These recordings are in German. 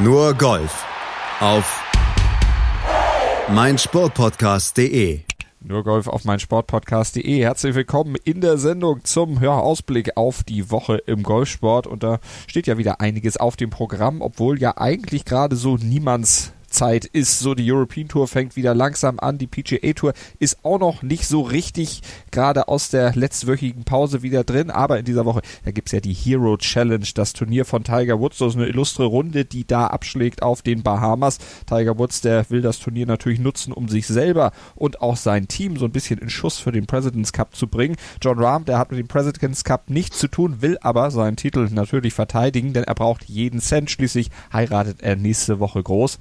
Nur Golf auf meinsportpodcast.de. Nur Golf auf meinsportpodcast.de. Herzlich willkommen in der Sendung zum ja, Ausblick auf die Woche im Golfsport. Und da steht ja wieder einiges auf dem Programm, obwohl ja eigentlich gerade so niemands Zeit ist. So die European Tour fängt wieder langsam an. Die PGA Tour ist auch noch nicht so richtig gerade aus der letztwöchigen Pause wieder drin. Aber in dieser Woche, da gibt's ja die Hero Challenge, das Turnier von Tiger Woods. Das ist eine illustre Runde, die da abschlägt auf den Bahamas. Tiger Woods, der will das Turnier natürlich nutzen, um sich selber und auch sein Team so ein bisschen in Schuss für den President's Cup zu bringen. John Rahm, der hat mit dem President's Cup nichts zu tun, will aber seinen Titel natürlich verteidigen, denn er braucht jeden Cent. Schließlich heiratet er nächste Woche groß.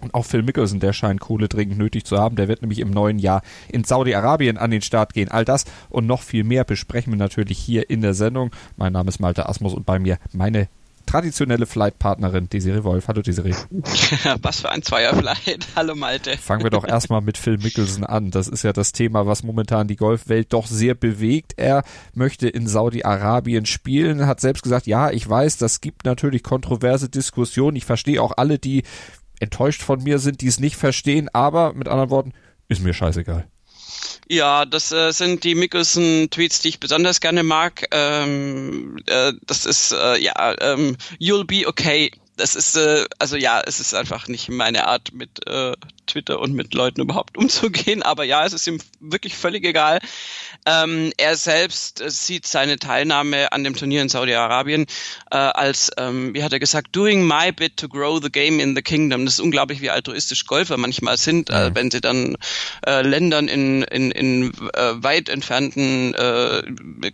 Und auch Phil Mickelson, der scheint Kohle dringend nötig zu haben. Der wird nämlich im neuen Jahr in Saudi-Arabien an den Start gehen. All das und noch viel mehr besprechen wir natürlich hier in der Sendung. Mein Name ist Malte Asmus und bei mir meine traditionelle Flightpartnerin Desiree Wolf. Hallo Desiree. was für ein Zweierflight. Hallo Malte. Fangen wir doch erstmal mit Phil Mickelson an. Das ist ja das Thema, was momentan die Golfwelt doch sehr bewegt. Er möchte in Saudi-Arabien spielen, hat selbst gesagt, ja, ich weiß, das gibt natürlich kontroverse Diskussionen. Ich verstehe auch alle, die enttäuscht von mir sind, die es nicht verstehen, aber mit anderen Worten, ist mir scheißegal. Ja, das äh, sind die Mickelson-Tweets, die ich besonders gerne mag. Ähm, äh, das ist, äh, ja, ähm, you'll be okay. Das ist, äh, also ja, es ist einfach nicht meine Art, mit äh, Twitter und mit Leuten überhaupt umzugehen. Aber ja, es ist ihm wirklich völlig egal. Ähm, er selbst sieht seine Teilnahme an dem Turnier in Saudi-Arabien äh, als, ähm, wie hat er gesagt, doing my bit to grow the game in the kingdom. Das ist unglaublich, wie altruistisch Golfer manchmal sind, äh, wenn sie dann äh, Ländern in, in, in äh, weit entfernten äh,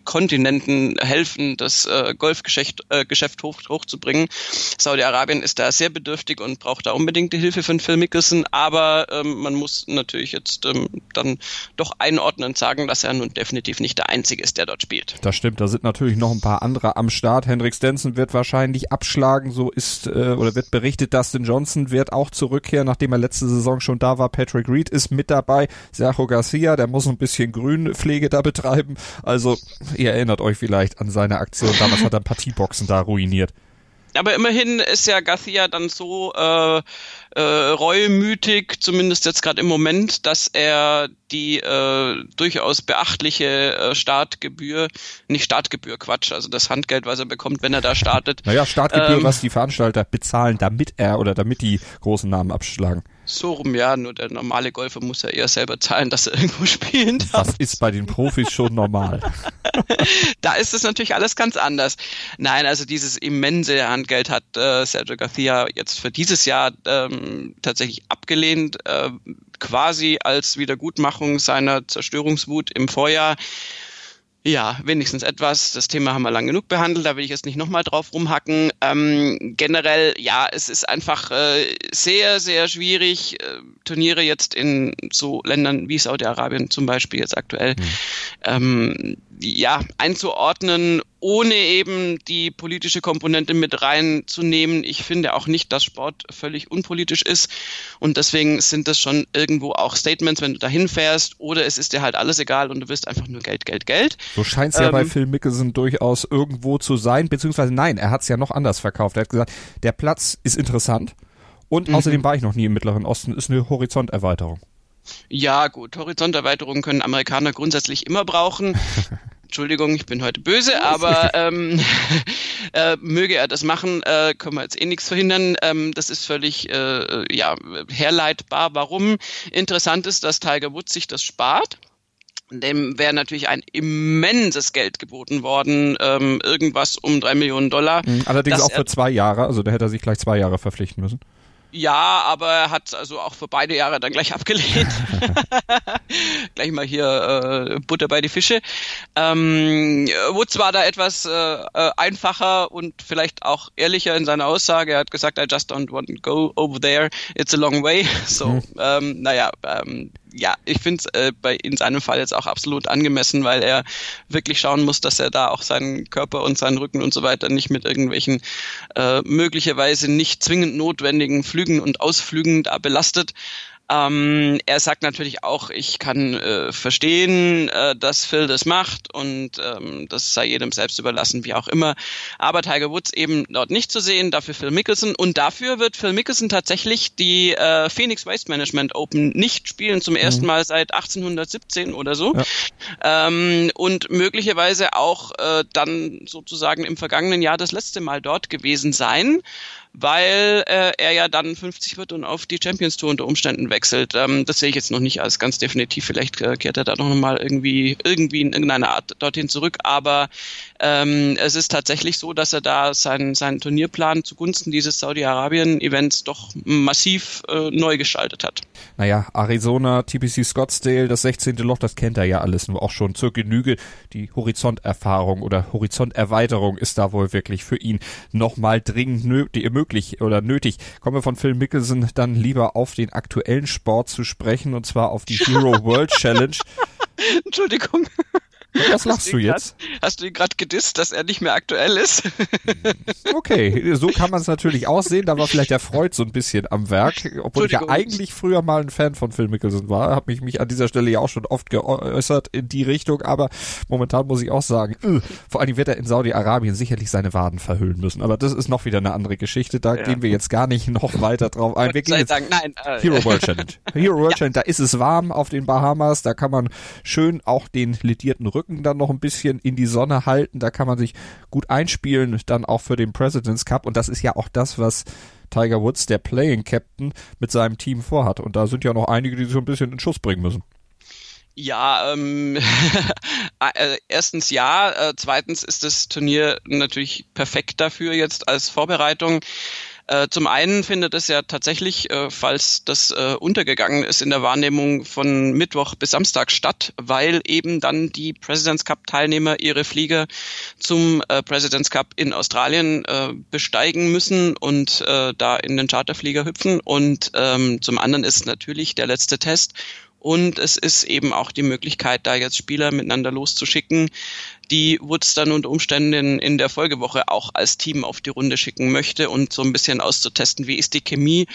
Kontinenten helfen, das äh, Golfgeschäft Geschäft hoch, hochzubringen. Saudi-Arabien ist da sehr bedürftig und braucht da unbedingt die Hilfe von Phil Mickelson, aber ähm, man muss natürlich jetzt ähm, dann doch einordnend sagen, dass er nun definitiv nicht der Einzige ist, der dort spielt. Das stimmt, da sind natürlich noch ein paar andere am Start. Hendrik Stenson wird wahrscheinlich abschlagen, so ist äh, oder wird berichtet, Dustin Johnson wird auch zurückkehren, nachdem er letzte Saison schon da war. Patrick Reed ist mit dabei. Sergio Garcia, der muss ein bisschen Grünpflege da betreiben. Also ihr erinnert euch vielleicht an seine Aktion. Damals hat er Partieboxen da ruiniert. Aber immerhin ist ja Garcia dann so äh, äh, reumütig, zumindest jetzt gerade im Moment, dass er die äh, durchaus beachtliche äh, Startgebühr, nicht Startgebühr, Quatsch, also das Handgeld, was er bekommt, wenn er da startet. Naja, Startgebühr, ähm, was die Veranstalter bezahlen, damit er oder damit die großen Namen abschlagen. So rum, ja, nur der normale Golfer muss ja eher selber zahlen, dass er irgendwo spielen darf. Das ist bei den Profis schon normal. da ist es natürlich alles ganz anders. Nein, also dieses immense Handgeld hat äh, Sergio Garcia jetzt für dieses Jahr ähm, tatsächlich abgelehnt, äh, quasi als Wiedergutmachung seiner Zerstörungswut im Vorjahr. Ja, wenigstens etwas. Das Thema haben wir lang genug behandelt, da will ich jetzt nicht nochmal drauf rumhacken. Ähm, generell, ja, es ist einfach äh, sehr, sehr schwierig, äh, Turniere jetzt in so Ländern wie Saudi-Arabien zum Beispiel jetzt aktuell, mhm. ähm, ja, einzuordnen, ohne eben die politische Komponente mit reinzunehmen. Ich finde auch nicht, dass Sport völlig unpolitisch ist. Und deswegen sind das schon irgendwo auch Statements, wenn du dahin fährst, oder es ist dir halt alles egal und du wirst einfach nur Geld, Geld, Geld. So scheint es ja ähm, bei Phil Mickelson durchaus irgendwo zu sein, beziehungsweise nein, er hat es ja noch anders verkauft. Er hat gesagt, der Platz ist interessant und mhm. außerdem war ich noch nie im Mittleren Osten, ist eine Horizonterweiterung. Ja, gut, Horizonterweiterungen können Amerikaner grundsätzlich immer brauchen. Entschuldigung, ich bin heute böse, aber ähm, äh, möge er das machen, äh, können wir jetzt eh nichts verhindern. Ähm, das ist völlig äh, ja, herleitbar. Warum? Interessant ist, dass Tiger Woods sich das spart. Dem wäre natürlich ein immenses Geld geboten worden, ähm, irgendwas um drei Millionen Dollar. Mhm, allerdings auch für zwei Jahre, also da hätte er sich gleich zwei Jahre verpflichten müssen. Ja, aber er hat also auch für beide Jahre dann gleich abgelehnt. gleich mal hier äh, Butter bei die Fische. Ähm, Woods war da etwas äh, äh, einfacher und vielleicht auch ehrlicher in seiner Aussage. Er hat gesagt, I just don't want to go over there. It's a long way. So, mhm. ähm, naja, ähm, ja, ich finde es äh, bei in seinem Fall jetzt auch absolut angemessen, weil er wirklich schauen muss, dass er da auch seinen Körper und seinen Rücken und so weiter nicht mit irgendwelchen äh, möglicherweise nicht zwingend notwendigen Flügen und Ausflügen da belastet. Ähm, er sagt natürlich auch, ich kann äh, verstehen, äh, dass Phil das macht und ähm, das sei jedem selbst überlassen, wie auch immer. Aber Tiger Woods eben dort nicht zu sehen, dafür Phil Mickelson und dafür wird Phil Mickelson tatsächlich die äh, Phoenix Waste Management Open nicht spielen, zum ersten mhm. Mal seit 1817 oder so. Ja. Ähm, und möglicherweise auch äh, dann sozusagen im vergangenen Jahr das letzte Mal dort gewesen sein weil äh, er ja dann 50 wird und auf die Champions Tour unter Umständen wechselt. Ähm, das sehe ich jetzt noch nicht als ganz definitiv. Vielleicht äh, kehrt er da noch mal irgendwie irgendwie in irgendeiner Art dorthin zurück. Aber ähm, es ist tatsächlich so, dass er da seinen seinen Turnierplan zugunsten dieses Saudi-Arabien-Events doch massiv äh, neu gestaltet hat. Naja, Arizona, TPC Scottsdale, das 16. Loch, das kennt er ja alles, nur auch schon zur Genüge. Die Horizonterfahrung oder Horizonterweiterung ist da wohl wirklich für ihn nochmal dringend nötig möglich oder nötig. Kommen wir von Phil Mickelson dann lieber auf den aktuellen Sport zu sprechen und zwar auf die Hero World Challenge. Entschuldigung. Was lachst du jetzt? Grad, hast du ihn gerade gedisst, dass er nicht mehr aktuell ist? okay, so kann man es natürlich aussehen. Da war vielleicht der Freud so ein bisschen am Werk, obwohl ich ja eigentlich früher mal ein Fan von Phil Mickelson war. Habe mich, mich an dieser Stelle ja auch schon oft geäußert in die Richtung, aber momentan muss ich auch sagen, öh, vor allem wird er in Saudi-Arabien sicherlich seine Waden verhüllen müssen. Aber das ist noch wieder eine andere Geschichte. Da ja. gehen wir jetzt gar nicht noch weiter drauf ein. Wir gehen jetzt sagen, nein, äh, Hero World Challenge. Hero World ja. Challenge, da ist es warm auf den Bahamas. Da kann man schön auch den lidierten Rücken Rücken dann noch ein bisschen in die Sonne halten. Da kann man sich gut einspielen, dann auch für den President's Cup. Und das ist ja auch das, was Tiger Woods, der Playing Captain, mit seinem Team vorhat. Und da sind ja noch einige, die so ein bisschen in Schuss bringen müssen. Ja, ähm, äh, erstens ja, äh, zweitens ist das Turnier natürlich perfekt dafür jetzt als Vorbereitung. Äh, zum einen findet es ja tatsächlich, äh, falls das äh, untergegangen ist in der Wahrnehmung von Mittwoch bis Samstag statt, weil eben dann die President's Cup Teilnehmer ihre Flieger zum äh, President's Cup in Australien äh, besteigen müssen und äh, da in den Charterflieger hüpfen. Und ähm, zum anderen ist natürlich der letzte Test und es ist eben auch die Möglichkeit, da jetzt Spieler miteinander loszuschicken, die Woods dann unter Umständen in, der Folgewoche auch als Team auf die Runde schicken möchte und so ein bisschen auszutesten, wie ist die Chemie.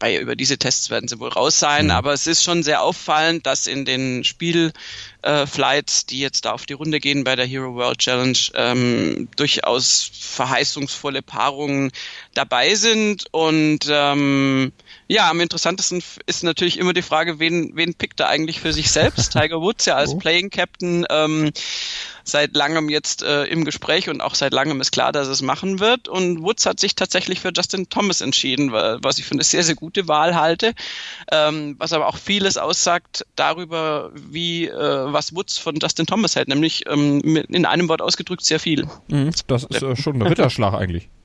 Bei, über diese Tests werden sie wohl raus sein, mhm. aber es ist schon sehr auffallend, dass in den Spielflights, äh, die jetzt da auf die Runde gehen bei der Hero World Challenge, ähm, durchaus verheißungsvolle Paarungen dabei sind und ähm, ja, am interessantesten ist natürlich immer die Frage, wen, wen pickt er eigentlich für sich selbst? Tiger Woods ja als oh. Playing Captain ähm, seit langem jetzt äh, im Gespräch und auch seit langem ist klar, dass es machen wird. Und Woods hat sich tatsächlich für Justin Thomas entschieden, was ich für eine sehr, sehr gute Wahl halte, ähm, was aber auch vieles aussagt darüber, wie äh, was Woods von Justin Thomas hält, nämlich ähm, in einem Wort ausgedrückt sehr viel. Mhm, das ist äh, schon ein Ritterschlag eigentlich.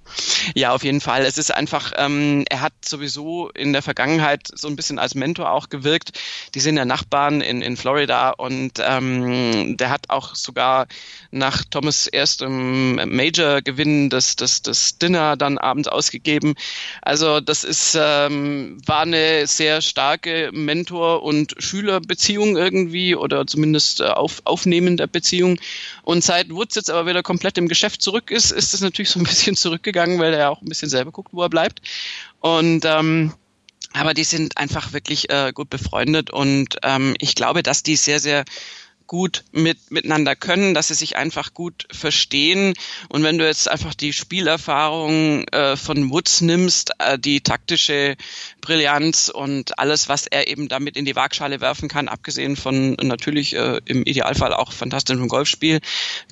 Ja, auf jeden Fall. Es ist einfach, ähm, er hat sowieso in der Vergangenheit so ein bisschen als Mentor auch gewirkt. Die sind ja Nachbarn in, in Florida und ähm, der hat auch sogar nach Thomas erstem Major-Gewinn das, das, das Dinner dann abends ausgegeben. Also das ist, ähm, war eine sehr starke Mentor- und Schülerbeziehung irgendwie oder zumindest äh, auf, aufnehmender Beziehung. Und seit Woods jetzt aber wieder komplett im Geschäft zurück ist, ist es natürlich so ein bisschen zurückgegangen gegangen, weil er auch ein bisschen selber guckt, wo er bleibt. Und ähm, aber die sind einfach wirklich äh, gut befreundet und ähm, ich glaube, dass die sehr, sehr gut mit, miteinander können, dass sie sich einfach gut verstehen. Und wenn du jetzt einfach die Spielerfahrung äh, von Woods nimmst, äh, die taktische Brillanz und alles, was er eben damit in die Waagschale werfen kann, abgesehen von natürlich äh, im Idealfall auch fantastischem Golfspiel,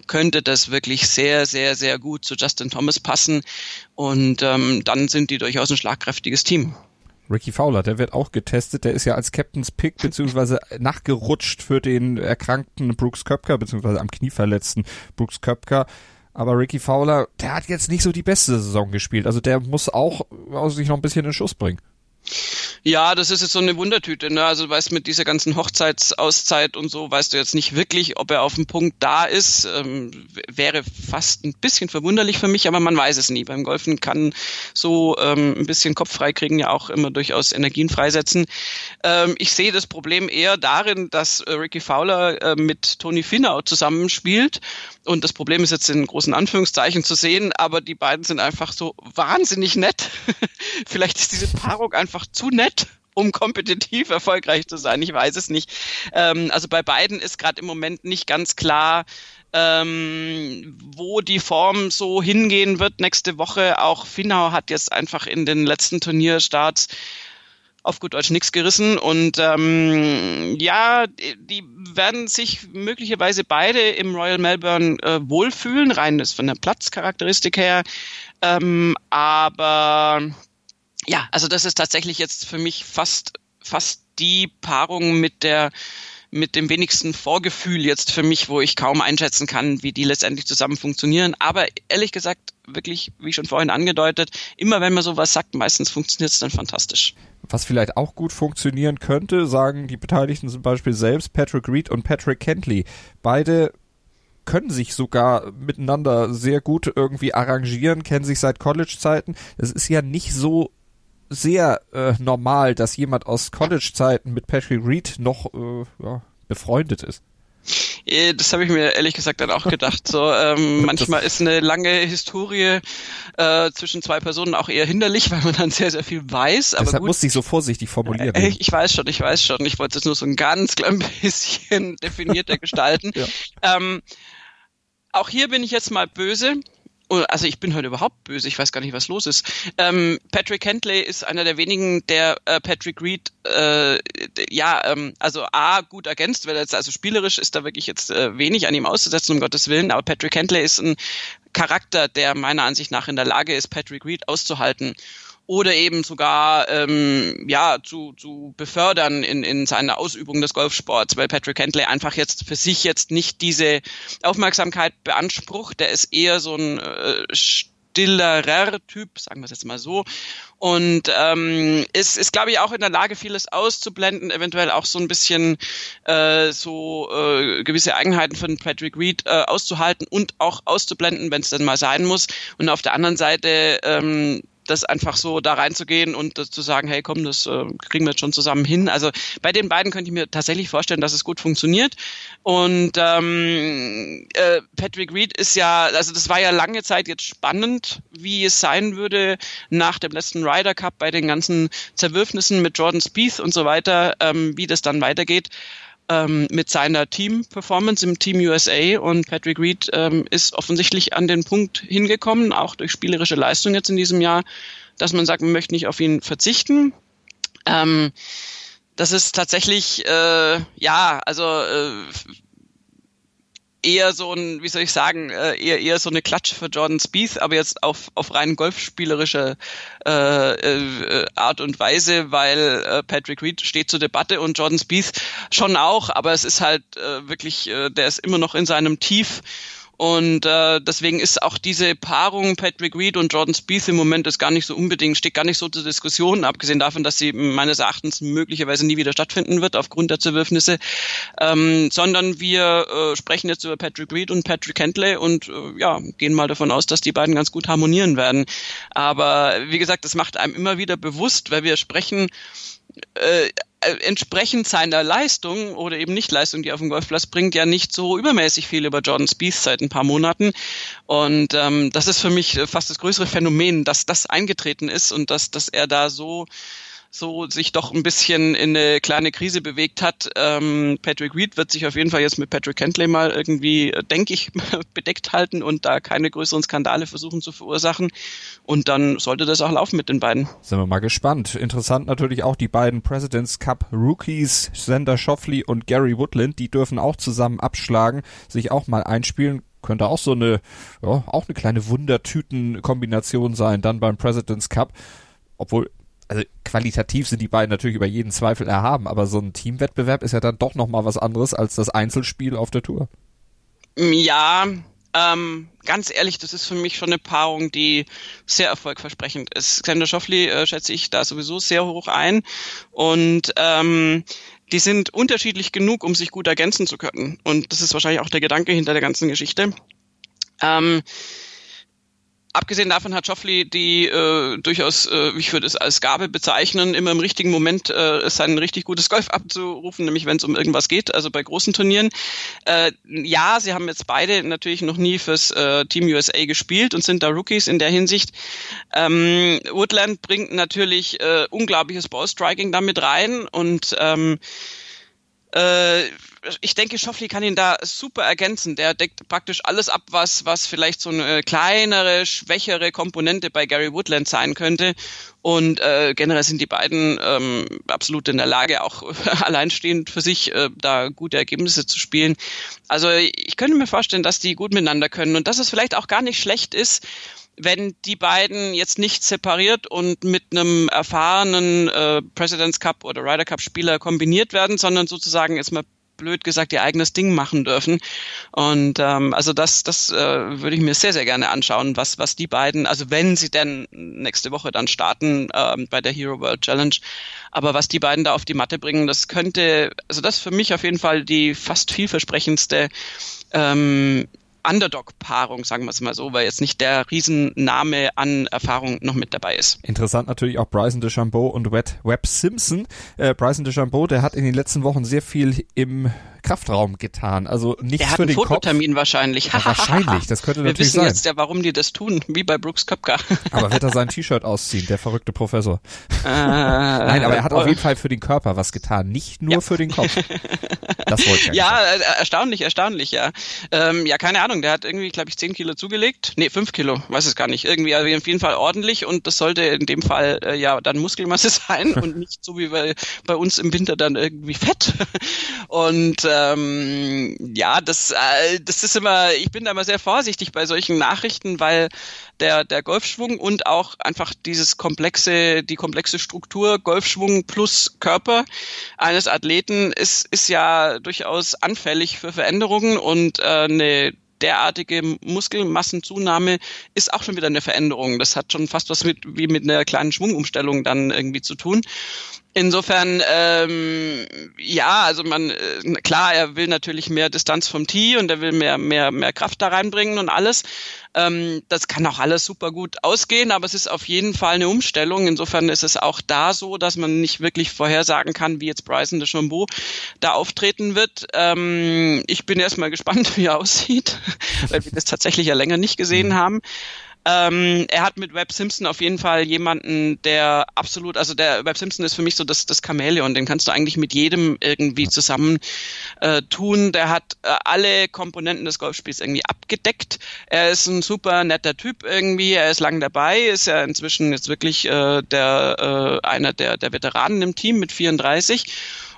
könnte das wirklich sehr, sehr, sehr gut zu Justin Thomas passen. Und ähm, dann sind die durchaus ein schlagkräftiges Team. Ricky Fowler, der wird auch getestet. Der ist ja als Captain's Pick beziehungsweise nachgerutscht für den erkrankten Brooks Köpker beziehungsweise am Knie verletzten Brooks Köpker. Aber Ricky Fowler, der hat jetzt nicht so die beste Saison gespielt. Also der muss auch sich noch ein bisschen in Schuss bringen. Ja, das ist jetzt so eine Wundertüte. Ne? Also weißt mit dieser ganzen Hochzeitsauszeit und so, weißt du jetzt nicht wirklich, ob er auf dem Punkt da ist. Ähm, wäre fast ein bisschen verwunderlich für mich, aber man weiß es nie. Beim Golfen kann so ähm, ein bisschen Kopf frei kriegen ja auch immer durchaus Energien freisetzen. Ähm, ich sehe das Problem eher darin, dass äh, Ricky Fowler äh, mit Tony Finau zusammenspielt. Und das Problem ist jetzt in großen Anführungszeichen zu sehen, aber die beiden sind einfach so wahnsinnig nett. Vielleicht ist diese Paarung einfach zu nett um kompetitiv erfolgreich zu sein. Ich weiß es nicht. Ähm, also bei beiden ist gerade im Moment nicht ganz klar, ähm, wo die Form so hingehen wird nächste Woche. Auch Finau hat jetzt einfach in den letzten Turnierstarts auf gut Deutsch nichts gerissen. Und ähm, ja, die werden sich möglicherweise beide im Royal Melbourne äh, wohlfühlen, rein ist von der Platzcharakteristik her. Ähm, aber ja, also das ist tatsächlich jetzt für mich fast fast die Paarung mit der mit dem wenigsten Vorgefühl jetzt für mich, wo ich kaum einschätzen kann, wie die letztendlich zusammen funktionieren. Aber ehrlich gesagt, wirklich, wie schon vorhin angedeutet, immer wenn man sowas sagt, meistens funktioniert es dann fantastisch. Was vielleicht auch gut funktionieren könnte, sagen die Beteiligten zum Beispiel selbst, Patrick Reed und Patrick Kentley. Beide können sich sogar miteinander sehr gut irgendwie arrangieren, kennen sich seit College-Zeiten. Es ist ja nicht so sehr äh, normal, dass jemand aus College-Zeiten mit Patrick Reed noch äh, ja, befreundet ist. Äh, das habe ich mir ehrlich gesagt dann auch gedacht. So ähm, manchmal ist eine lange Historie äh, zwischen zwei Personen auch eher hinderlich, weil man dann sehr sehr viel weiß. Aber Deshalb gut. musste ich so vorsichtig formulieren. Äh, ich, ich weiß schon, ich weiß schon. Ich wollte es nur so ein ganz klein bisschen definierter gestalten. ja. ähm, auch hier bin ich jetzt mal böse also ich bin heute überhaupt böse, ich weiß gar nicht, was los ist. Ähm, Patrick Hentley ist einer der wenigen, der äh, Patrick Reed äh, ja, ähm, also A, gut ergänzt, weil jetzt, also spielerisch ist da wirklich jetzt äh, wenig an ihm auszusetzen, um Gottes Willen, aber Patrick Hentley ist ein Charakter, der meiner Ansicht nach in der Lage ist, Patrick Reed auszuhalten oder eben sogar ähm, ja zu, zu befördern in, in seiner Ausübung des Golfsports, weil Patrick Hentley einfach jetzt für sich jetzt nicht diese Aufmerksamkeit beansprucht. Der ist eher so ein äh, stillerer Typ, sagen wir es jetzt mal so. Und ähm, ist, ist glaube ich, auch in der Lage, vieles auszublenden, eventuell auch so ein bisschen äh, so äh, gewisse Eigenheiten von Patrick Reed äh, auszuhalten und auch auszublenden, wenn es dann mal sein muss. Und auf der anderen Seite ähm, das einfach so da reinzugehen und zu sagen, hey komm, das äh, kriegen wir jetzt schon zusammen hin. Also bei den beiden könnte ich mir tatsächlich vorstellen, dass es gut funktioniert. Und ähm, äh, Patrick Reed ist ja, also das war ja lange Zeit jetzt spannend, wie es sein würde nach dem letzten Ryder Cup bei den ganzen Zerwürfnissen mit Jordan Spieth und so weiter, ähm, wie das dann weitergeht ähm, mit seiner Team-Performance im Team USA und Patrick Reed ähm, ist offensichtlich an den Punkt hingekommen, auch durch spielerische Leistung jetzt in diesem Jahr, dass man sagt, man möchte nicht auf ihn verzichten. Ähm, das ist tatsächlich, äh, ja, also äh, eher so ein, wie soll ich sagen, äh, eher, eher so eine Klatsche für Jordan Spieth, aber jetzt auf, auf rein golfspielerische äh, äh, Art und Weise, weil äh, Patrick Reed steht zur Debatte und Jordan Spieth schon auch, aber es ist halt äh, wirklich, äh, der ist immer noch in seinem Tief und äh, deswegen ist auch diese Paarung Patrick Reed und Jordan Spieth im Moment ist gar nicht so unbedingt, steht gar nicht so zur Diskussion, abgesehen davon, dass sie meines Erachtens möglicherweise nie wieder stattfinden wird aufgrund der Zerwürfnisse, ähm, sondern wir äh, sprechen jetzt über Patrick Reed und Patrick Hentley und äh, ja, gehen mal davon aus, dass die beiden ganz gut harmonieren werden. Aber wie gesagt, das macht einem immer wieder bewusst, weil wir sprechen äh, entsprechend seiner Leistung oder eben nicht Leistung, die er auf dem Golfplatz bringt, ja nicht so übermäßig viel über Jordan Spieth seit ein paar Monaten. Und ähm, das ist für mich fast das größere Phänomen, dass das eingetreten ist und dass, dass er da so so sich doch ein bisschen in eine kleine Krise bewegt hat. Ähm, Patrick Reed wird sich auf jeden Fall jetzt mit Patrick Kentley mal irgendwie, äh, denke ich, bedeckt halten und da keine größeren Skandale versuchen zu verursachen. Und dann sollte das auch laufen mit den beiden. Sind wir mal gespannt. Interessant natürlich auch die beiden Presidents Cup Rookies, Sander Schoffley und Gary Woodland, die dürfen auch zusammen abschlagen, sich auch mal einspielen könnte auch so eine, ja, auch eine kleine Wundertüten-Kombination sein, dann beim President's Cup. Obwohl, also qualitativ sind die beiden natürlich über jeden Zweifel erhaben, aber so ein Teamwettbewerb ist ja dann doch nochmal was anderes als das Einzelspiel auf der Tour. Ja, ähm, ganz ehrlich, das ist für mich schon eine Paarung, die sehr erfolgversprechend ist. Xander Schoffli äh, schätze ich da sowieso sehr hoch ein und ähm, die sind unterschiedlich genug, um sich gut ergänzen zu können. Und das ist wahrscheinlich auch der Gedanke hinter der ganzen Geschichte. Ähm, abgesehen davon hat Joffrey die äh, durchaus, äh, ich würde es als Gabe bezeichnen, immer im richtigen Moment äh, sein richtig gutes Golf abzurufen, nämlich wenn es um irgendwas geht, also bei großen Turnieren. Äh, ja, sie haben jetzt beide natürlich noch nie fürs äh, Team USA gespielt und sind da Rookies in der Hinsicht. Ähm, Woodland bringt natürlich äh, unglaubliches Ballstriking damit rein und ähm, äh, ich denke, Schoffli kann ihn da super ergänzen. Der deckt praktisch alles ab, was, was vielleicht so eine kleinere, schwächere Komponente bei Gary Woodland sein könnte. Und äh, generell sind die beiden ähm, absolut in der Lage, auch alleinstehend für sich äh, da gute Ergebnisse zu spielen. Also ich könnte mir vorstellen, dass die gut miteinander können und dass es vielleicht auch gar nicht schlecht ist, wenn die beiden jetzt nicht separiert und mit einem erfahrenen äh, President's Cup oder Ryder Cup Spieler kombiniert werden, sondern sozusagen jetzt mal blöd gesagt ihr eigenes Ding machen dürfen. Und ähm, also das, das äh, würde ich mir sehr, sehr gerne anschauen, was, was die beiden, also wenn sie denn nächste Woche dann starten ähm, bei der Hero World Challenge, aber was die beiden da auf die Matte bringen, das könnte, also das für mich auf jeden Fall die fast vielversprechendste ähm, Underdog-Paarung, sagen wir es mal so, weil jetzt nicht der Riesenname an Erfahrung noch mit dabei ist. Interessant natürlich auch Bryson DeChambeau und Webb Simpson. Äh, Bryson DeChambeau, der hat in den letzten Wochen sehr viel im Kraftraum getan. Also nichts er hat für einen den Fototermin Kopf. wahrscheinlich. Ja, wahrscheinlich, das könnte Wir natürlich wissen sein. jetzt ja, warum die das tun, wie bei Brooks Köpker. Aber wird er sein T-Shirt ausziehen, der verrückte Professor? Äh, Nein, aber er hat auf jeden Fall für den Körper was getan, nicht nur Ja. für den Kopf. Das wollte ich Ja, eigentlich äh, erstaunlich, erstaunlich, ja. Ähm, ja, keine Ahnung, der hat irgendwie, glaube ich, 10 Kilo zugelegt. Nee, 5 Kilo, weiß es gar nicht. Irgendwie, also auf jeden Fall ordentlich und das sollte in dem Fall äh, ja dann Muskelmasse sein und nicht so wie bei, bei uns im Winter dann irgendwie Fett. Und ähm, ja, das, äh, das ist immer, ich bin da immer sehr vorsichtig bei solchen Nachrichten, weil der, der Golfschwung und auch einfach dieses komplexe, die komplexe Struktur, Golfschwung plus Körper eines Athleten ist, ist ja durchaus anfällig für Veränderungen und äh, eine derartige Muskelmassenzunahme ist auch schon wieder eine Veränderung. Das hat schon fast was mit wie mit einer kleinen Schwungumstellung dann irgendwie zu tun. Insofern, ähm, ja, also man, äh, klar, er will natürlich mehr Distanz vom Tee und er will mehr, mehr, mehr Kraft da reinbringen und alles. Ähm, das kann auch alles super gut ausgehen, aber es ist auf jeden Fall eine Umstellung. Insofern ist es auch da so, dass man nicht wirklich vorhersagen kann, wie jetzt Bryson DeChambeau da auftreten wird. Ähm, ich bin erstmal gespannt, wie er aussieht, weil wir das tatsächlich ja länger nicht gesehen haben. Ähm, er hat mit Webb Simpson auf jeden Fall jemanden, der absolut, also der Webb Simpson ist für mich so das, das Chamäleon, den kannst du eigentlich mit jedem irgendwie zusammen äh, tun. Der hat äh, alle Komponenten des Golfspiels irgendwie abgedeckt. Er ist ein super netter Typ irgendwie, er ist lang dabei, ist ja inzwischen jetzt wirklich äh, der äh, einer der, der Veteranen im Team mit 34.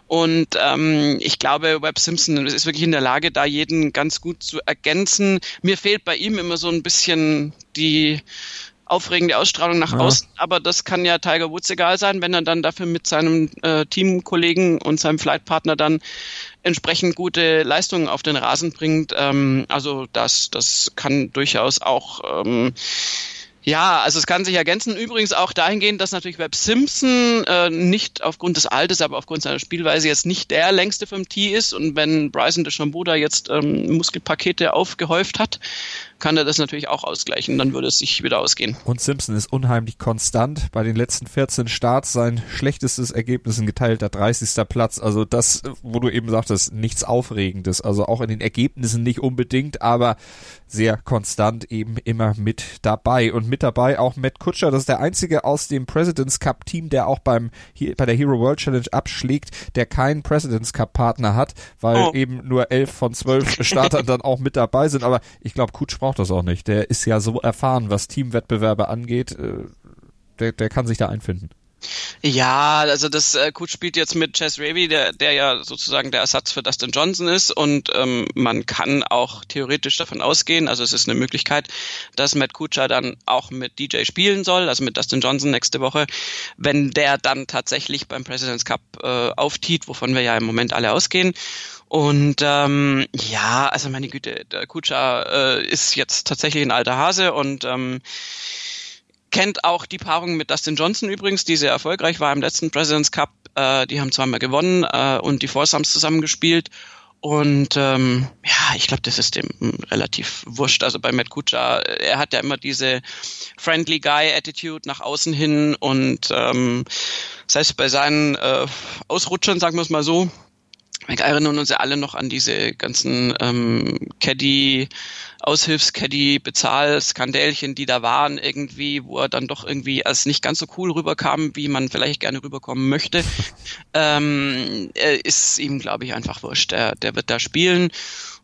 Und ähm, ich glaube, Webb Simpson ist wirklich in der Lage, da jeden ganz gut zu ergänzen. Mir fehlt bei ihm immer so ein bisschen die aufregende Ausstrahlung nach Ja. außen, aber das kann ja Tiger Woods egal sein, wenn er dann dafür mit seinem äh, Teamkollegen und seinem Flightpartner dann entsprechend gute Leistungen auf den Rasen bringt. Ähm, also das, das kann durchaus auch ähm, ja, also es kann sich ergänzen. Übrigens auch dahingehend, dass natürlich Webb Simpson äh, nicht aufgrund des Alters, aber aufgrund seiner Spielweise jetzt nicht der längste vom Tee ist. Und wenn Bryson DeChambeau da jetzt ähm, Muskelpakete aufgehäuft hat, kann er das natürlich auch ausgleichen. Dann würde es sich wieder ausgehen. Und Simpson ist unheimlich konstant. Bei den letzten 14 Starts sein schlechtestes Ergebnis ein geteilter 30. Platz. Also das, wo du eben sagtest, nichts Aufregendes. Also auch in den Ergebnissen nicht unbedingt, aber sehr konstant eben immer mit dabei. Und mit dabei auch Matt Kutscher. Das ist der einzige aus dem President's Cup Team, der auch beim, hier, bei der Hero World Challenge abschlägt, der keinen President's Cup Partner hat, weil Oh. eben nur elf von zwölf Startern dann auch mit dabei sind. Aber ich glaube, Kutsch braucht das auch nicht. Der ist ja so erfahren, was Teamwettbewerbe angeht. Äh, Der, der kann sich da einfinden. Ja, also das äh, Kutsch spielt jetzt mit Chess Raby, der, der ja sozusagen der Ersatz für Dustin Johnson ist und ähm, man kann auch theoretisch davon ausgehen, also es ist eine Möglichkeit, dass Matt Kutscher dann auch mit DJ spielen soll, also mit Dustin Johnson nächste Woche, wenn der dann tatsächlich beim President's Cup äh, auftiet, wovon wir ja im Moment alle ausgehen. Und ähm, ja, also meine Güte, der Kutscher äh, ist jetzt tatsächlich ein alter Hase und ähm, kennt auch die Paarung mit Dustin Johnson übrigens, die sehr erfolgreich war im letzten President's Cup. Äh, die haben zweimal gewonnen äh, und die Foursomes zusammengespielt. Und ähm, ja, ich glaube, das ist dem relativ wurscht. Also bei Matt Kutscher, er hat ja immer diese friendly guy Attitude nach außen hin und ähm, selbst bei seinen äh, Ausrutschern, sagen wir es mal so, wir erinnern uns ja alle noch an diese ganzen ähm, Caddy, Aushilfscaddy, Bezahlskandälchen, die da waren irgendwie, wo er dann doch irgendwie als nicht ganz so cool rüberkam, wie man vielleicht gerne rüberkommen möchte, ähm, ist ihm, glaube ich, einfach wurscht. Der, der wird da spielen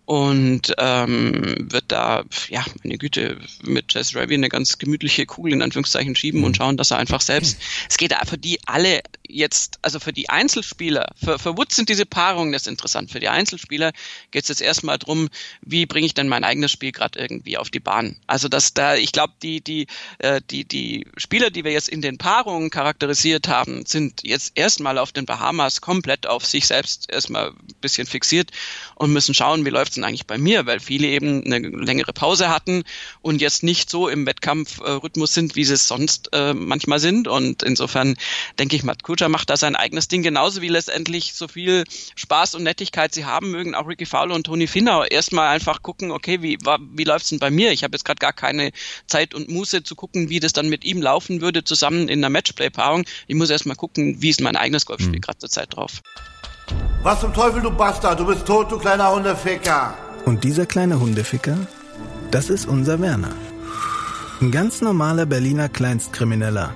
und ähm, wird da, ja, meine Güte, mit Jess Ravi eine ganz gemütliche Kugel in Anführungszeichen schieben und mhm. schauen, dass er einfach selbst, es geht da für die alle jetzt, also für die Einzelspieler, für, für Woods sind diese Paarungen das interessant. Für die Einzelspieler geht es jetzt erstmal drum, wie bringe ich denn mein eigenes Spiel gerade irgendwie auf die Bahn. Also dass da, ich glaube, die, die, äh, die, die Spieler, die wir jetzt in den Paarungen charakterisiert haben, sind jetzt erstmal auf den Bahamas komplett auf sich selbst erstmal ein bisschen fixiert und müssen schauen, wie läuft es denn eigentlich bei mir, weil viele eben eine längere Pause hatten und jetzt nicht so im Wettkampfrhythmus sind, wie sie es sonst äh, manchmal sind. Und insofern denke ich, Matt Kutscher macht da sein eigenes Ding, genauso wie letztendlich so viel Spaß und Nettigkeit sie haben mögen, auch Ricky Fowler und Toni Finau. Erstmal einfach gucken, okay, wie, wie läuft's denn bei mir? Ich habe jetzt gerade gar keine Zeit und Muße zu gucken, wie das dann mit ihm laufen würde, zusammen in einer Matchplay-Paarung. Ich muss erstmal gucken, wie ist mein eigenes Golfspiel mhm. gerade zur Zeit drauf. Was zum Teufel, du Bastard? Du bist tot, du kleiner Hundeficker. Und dieser kleine Hundeficker, das ist unser Werner. Ein ganz normaler Berliner Kleinstkrimineller,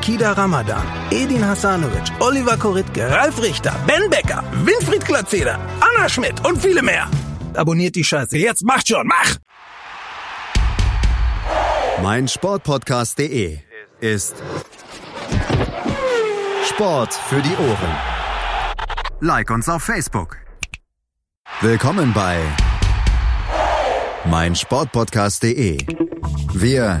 Kida Ramadan, Edin Hasanovic, Oliver Koritke, Ralf Richter, Ben Becker, Winfried Glatzeder, Anna Schmidt und viele mehr. Abonniert die Scheiße. Jetzt macht schon, mach! Mein Sportpodcast.de ist Sport für die Ohren. Like uns auf Facebook. Willkommen bei meinsportpodcast.de. Wir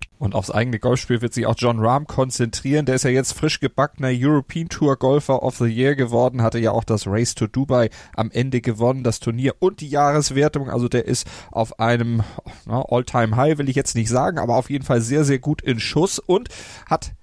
Und aufs eigene Golfspiel wird sich auch John Rahm konzentrieren. Der ist ja jetzt frisch gebackener European Tour Golfer of the Year geworden, hatte ja auch das Race to Dubai am Ende gewonnen, das Turnier und die Jahreswertung. Also der ist auf einem All-Time-High, will ich jetzt nicht sagen, aber auf jeden Fall sehr, sehr gut in Schuss und hat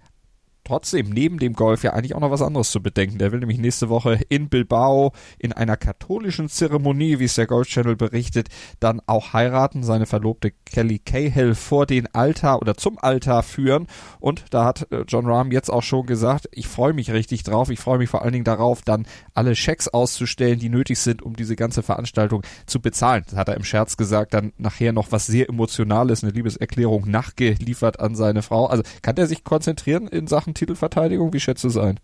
trotzdem neben dem Golf ja eigentlich auch noch was anderes zu bedenken. Der will nämlich nächste Woche in Bilbao in einer katholischen Zeremonie, wie es der Golf Channel berichtet, dann auch heiraten, seine Verlobte Kelly Cahill vor den Altar oder zum Altar führen. Und da hat äh, John Rahm jetzt auch schon gesagt, ich freue mich richtig drauf. Ich freue mich vor allen Dingen darauf, dann alle Schecks auszustellen, die nötig sind, um diese ganze Veranstaltung zu bezahlen. Das hat er im Scherz gesagt, dann nachher noch was sehr Emotionales, eine Liebeserklärung nachgeliefert an seine Frau. Also kann er sich konzentrieren in Sachen Titelverteidigung? Wie schätzt du es ein?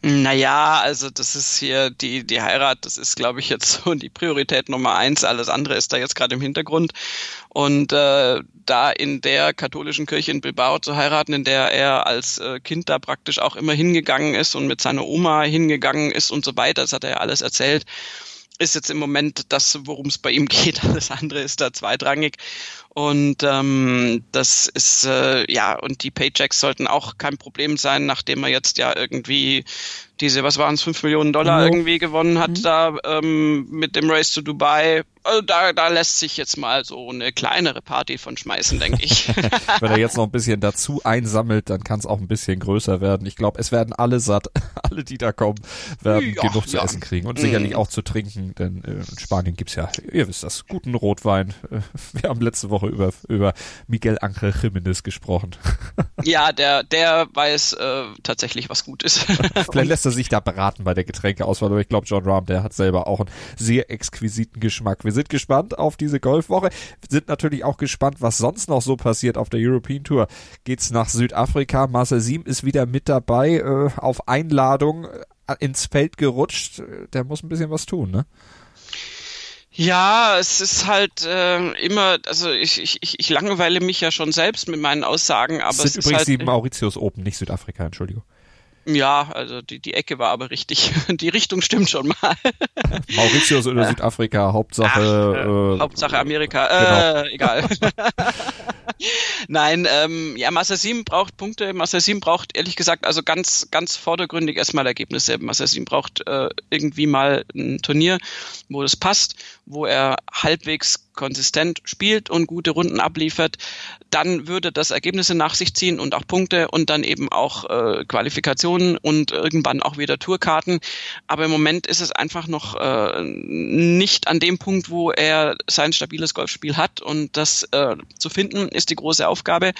Naja, also das ist hier die, die Heirat, das ist, glaube ich, jetzt so die Priorität Nummer eins. Alles andere ist da jetzt gerade im Hintergrund. Und äh, da in der katholischen Kirche in Bilbao zu heiraten, in der er als äh, Kind da praktisch auch immer hingegangen ist und mit seiner Oma hingegangen ist und so weiter, das hat er ja alles erzählt ist jetzt im Moment das, worum es bei ihm geht. Alles andere ist da zweitrangig. Und ähm, das ist, äh, ja, und die Paychecks sollten auch kein Problem sein, nachdem er jetzt ja irgendwie diese, was waren es, 5 Millionen Dollar irgendwie gewonnen hat, mhm. da ähm, mit dem Race to Dubai. Also da, da lässt sich jetzt mal so eine kleinere Party von schmeißen, denke ich. Wenn er jetzt noch ein bisschen dazu einsammelt, dann kann es auch ein bisschen größer werden. Ich glaube, es werden alle satt, alle, die da kommen, werden ja, genug zu essen kriegen und sicherlich mhm. auch zu trinken, denn äh, in Spanien gibt's ja, ihr wisst das, guten Rotwein. Äh, wir haben letzte Woche über, über Miguel Angel Jiménez gesprochen. ja, der, der weiß äh, tatsächlich, was gut ist. Vielleicht lässt musste sich da beraten bei der Getränkeauswahl, aber ich glaube, John Rahm, der hat selber auch einen sehr exquisiten Geschmack. Wir sind gespannt auf diese Golfwoche, sind natürlich auch gespannt, was sonst noch so passiert auf der European Tour. Geht's nach Südafrika, Marcel Siem ist wieder mit dabei, äh, auf Einladung äh, ins Feld gerutscht. Der muss ein bisschen was tun, ne? Ja, es ist halt äh, immer, also ich, ich, ich langweile mich ja schon selbst mit meinen Aussagen, aber es sind es übrigens ist halt, die Mauritius Open, nicht Südafrika, Entschuldigung. Ja, also die, die Ecke war aber richtig. Die Richtung stimmt schon mal. Mauritius oder Südafrika, Hauptsache. Ach, äh, äh, Hauptsache Amerika. Genau. Äh, egal. Nein, ähm, ja, Massasim braucht Punkte. Massasim braucht ehrlich gesagt also ganz, ganz vordergründig erstmal Ergebnisse. Massasim braucht äh, irgendwie mal ein Turnier, wo das passt, wo er halbwegs konsistent spielt und gute Runden abliefert, dann würde das Ergebnisse nach sich ziehen und auch Punkte und dann eben auch äh, Qualifikationen und irgendwann auch wieder Tourkarten. Aber im Moment ist es einfach noch äh, nicht an dem Punkt, wo er sein stabiles Golfspiel hat und das äh, zu finden ist die große Aufgabe.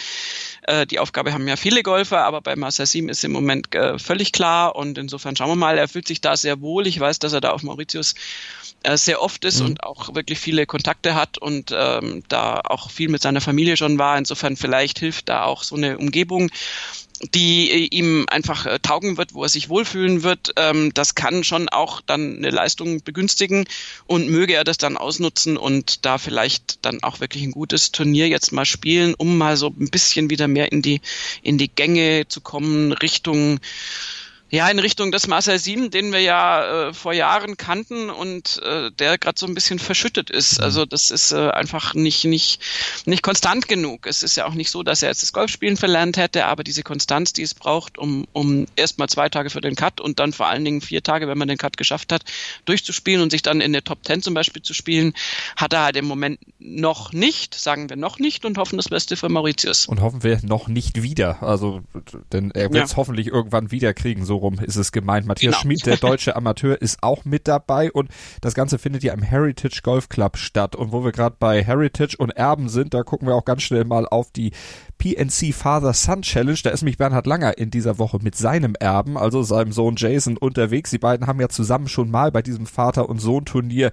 Äh, die Aufgabe haben ja viele Golfer, aber bei Massasim ist im Moment äh, völlig klar und insofern schauen wir mal, er fühlt sich da sehr wohl. Ich weiß, dass er da auf Mauritius äh, sehr oft ist mhm. und auch wirklich viele Kontakte hat und ähm, da auch viel mit seiner Familie schon war. Insofern vielleicht hilft da auch so eine Umgebung die äh, ihm einfach äh, taugen wird, wo er sich wohlfühlen wird, ähm, das kann schon auch dann eine Leistung begünstigen und möge er das dann ausnutzen und da vielleicht dann auch wirklich ein gutes Turnier jetzt mal spielen, um mal so ein bisschen wieder mehr in die in die Gänge zu kommen Richtung ja, in Richtung des Marcel Sieben, den wir ja äh, vor Jahren kannten und äh, der gerade so ein bisschen verschüttet ist. Mhm. Also das ist äh, einfach nicht, nicht, nicht konstant genug. Es ist ja auch nicht so, dass er jetzt das Golfspielen verlernt hätte, aber diese Konstanz, die es braucht, um, um erstmal zwei Tage für den Cut und dann vor allen Dingen vier Tage, wenn man den Cut geschafft hat, durchzuspielen und sich dann in der Top Ten zum Beispiel zu spielen, hat er halt im Moment noch nicht, sagen wir noch nicht und hoffen das Beste für Mauritius. Und hoffen wir noch nicht wieder. Also, denn er wird es ja. hoffentlich irgendwann wieder kriegen, so rum ist es gemeint. Matthias genau. Schmid, der deutsche Amateur, ist auch mit dabei und das Ganze findet ja im Heritage Golf Club statt. Und wo wir gerade bei Heritage und Erben sind, da gucken wir auch ganz schnell mal auf die PNC Father Son Challenge. Da ist mich Bernhard Langer in dieser Woche mit seinem Erben, also seinem Sohn Jason, unterwegs. Die beiden haben ja zusammen schon mal bei diesem Vater- und Sohn-Turnier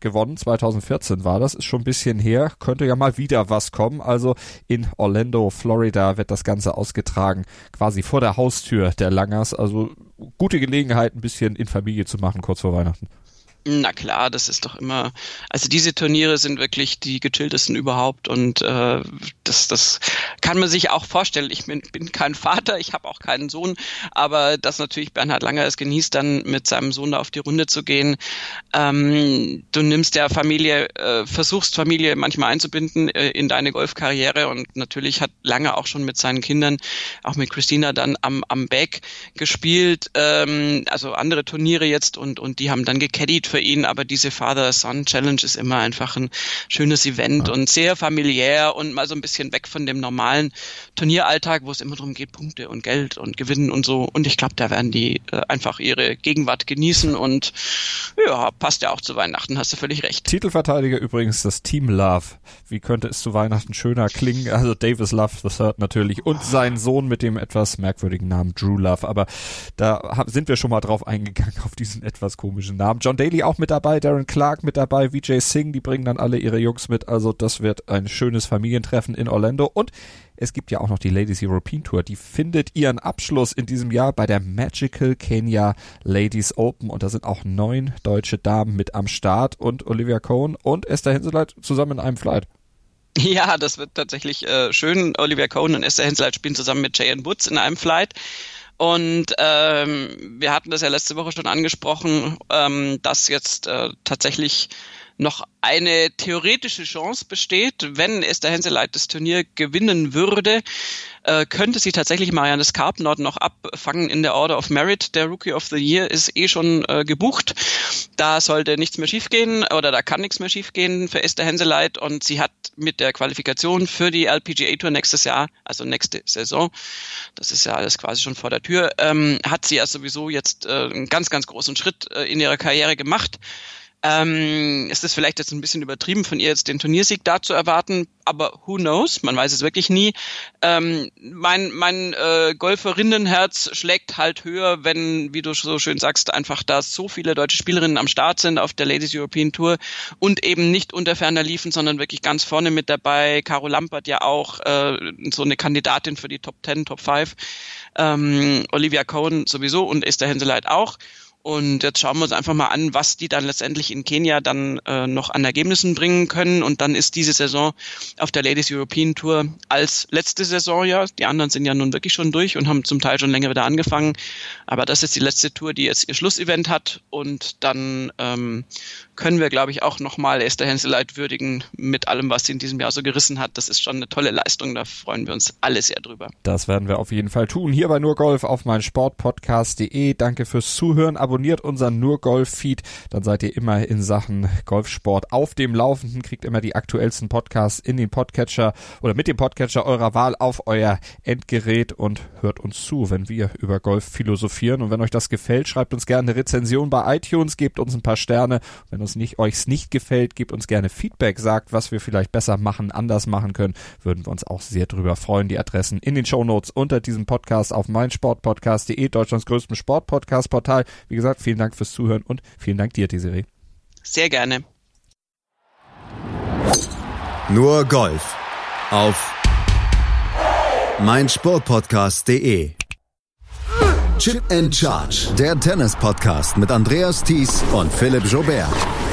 gewonnen. 2014 war das, ist schon ein bisschen her. Könnte ja mal wieder was kommen. Also in Orlando, Florida wird das Ganze ausgetragen, quasi vor der Haustür der Langers. Also gute Gelegenheit, ein bisschen in Familie zu machen, kurz vor Weihnachten. Na klar, das ist doch immer, also diese Turniere sind wirklich die gechilltesten überhaupt und äh, das, das kann man sich auch vorstellen. Ich bin, bin kein Vater, ich habe auch keinen Sohn, aber dass natürlich Bernhard Langer es genießt, dann mit seinem Sohn da auf die Runde zu gehen. Ähm, du nimmst der Familie, äh, versuchst Familie manchmal einzubinden äh, in deine Golfkarriere und natürlich hat Langer auch schon mit seinen Kindern, auch mit Christina dann am, am Back gespielt, ähm, also andere Turniere jetzt und, und die haben dann gecaddied für für ihn, aber diese Father-Son-Challenge ist immer einfach ein schönes Event ja. und sehr familiär und mal so ein bisschen weg von dem normalen Turnieralltag, wo es immer darum geht, Punkte und Geld und Gewinnen und so. Und ich glaube, da werden die äh, einfach ihre Gegenwart genießen und ja, passt ja auch zu Weihnachten, hast du völlig recht. Titelverteidiger übrigens das Team Love. Wie könnte es zu Weihnachten schöner klingen? Also Davis Love, das hört natürlich. Und sein Sohn mit dem etwas merkwürdigen Namen Drew Love. Aber da sind wir schon mal drauf eingegangen, auf diesen etwas komischen Namen. John Daly auch mit dabei, Darren Clark mit dabei, Vijay Singh, die bringen dann alle ihre Jungs mit. Also das wird ein schönes Familientreffen in Orlando. Und es gibt ja auch noch die Ladies European Tour. Die findet ihren Abschluss in diesem Jahr bei der Magical Kenya Ladies Open. Und da sind auch neun deutsche Damen mit am Start und Olivia Cohn und Esther Henseleit zusammen in einem Flight. Ja, das wird tatsächlich äh, schön. Olivia Cohn und Esther Henseleit spielen zusammen mit Jay Woods in einem Flight. Und ähm, wir hatten das ja letzte Woche schon angesprochen, ähm, dass jetzt äh, tatsächlich noch eine theoretische Chance besteht, wenn Esther Henseleit das Turnier gewinnen würde, äh, könnte sie tatsächlich Marianne Skarpnot noch abfangen in der Order of Merit. Der Rookie of the Year ist eh schon äh, gebucht. Da sollte nichts mehr schiefgehen oder da kann nichts mehr schiefgehen für Esther Henseleit und sie hat mit der Qualifikation für die LPGA Tour nächstes Jahr, also nächste Saison, das ist ja alles quasi schon vor der Tür, ähm, hat sie ja sowieso jetzt äh, einen ganz, ganz großen Schritt äh, in ihrer Karriere gemacht Ähm, es ist vielleicht jetzt ein bisschen übertrieben von ihr jetzt den Turniersieg da zu erwarten, aber who knows? Man weiß es wirklich nie. Ähm, mein mein äh, Golferinnenherz schlägt halt höher, wenn, wie du so schön sagst, einfach da so viele deutsche Spielerinnen am Start sind auf der Ladies European Tour und eben nicht unter ferner liefen, sondern wirklich ganz vorne mit dabei. Caro Lampert ja auch äh, so eine Kandidatin für die Top 10, Top 5. Ähm, Olivia Cohen sowieso und Esther Henseleit auch. Und jetzt schauen wir uns einfach mal an, was die dann letztendlich in Kenia dann äh, noch an Ergebnissen bringen können. Und dann ist diese Saison auf der Ladies European Tour als letzte Saison ja. Die anderen sind ja nun wirklich schon durch und haben zum Teil schon länger wieder angefangen. Aber das ist die letzte Tour, die jetzt ihr Schlussevent hat. Und dann ähm, können wir, glaube ich, auch nochmal Esther Henseleit würdigen mit allem, was sie in diesem Jahr so gerissen hat. Das ist schon eine tolle Leistung. Da freuen wir uns alle sehr drüber. Das werden wir auf jeden Fall tun. Hier bei Nur Golf auf mein Sportpodcast.de. Danke fürs Zuhören. Abonniert unseren Nur Golf Feed, dann seid ihr immer in Sachen Golfsport auf dem Laufenden, kriegt immer die aktuellsten Podcasts in den Podcatcher oder mit dem Podcatcher eurer Wahl auf euer Endgerät und hört uns zu, wenn wir über Golf philosophieren. Und wenn euch das gefällt, schreibt uns gerne eine Rezension bei iTunes, gebt uns ein paar Sterne. Wenn uns nicht, euch's nicht gefällt, gebt uns gerne Feedback, sagt, was wir vielleicht besser machen, anders machen können. Würden wir uns auch sehr drüber freuen. Die Adressen in den Show Notes unter diesem Podcast auf meinsportpodcast.de, Deutschlands größtem Sportpodcast-Portal. Wie gesagt, gesagt, vielen Dank fürs Zuhören und vielen Dank dir, Desiree. Sehr gerne. Nur Golf auf meinsportpodcast.de. Chip and Charge, der Tennis-Podcast mit Andreas Thies und Philipp Jobert.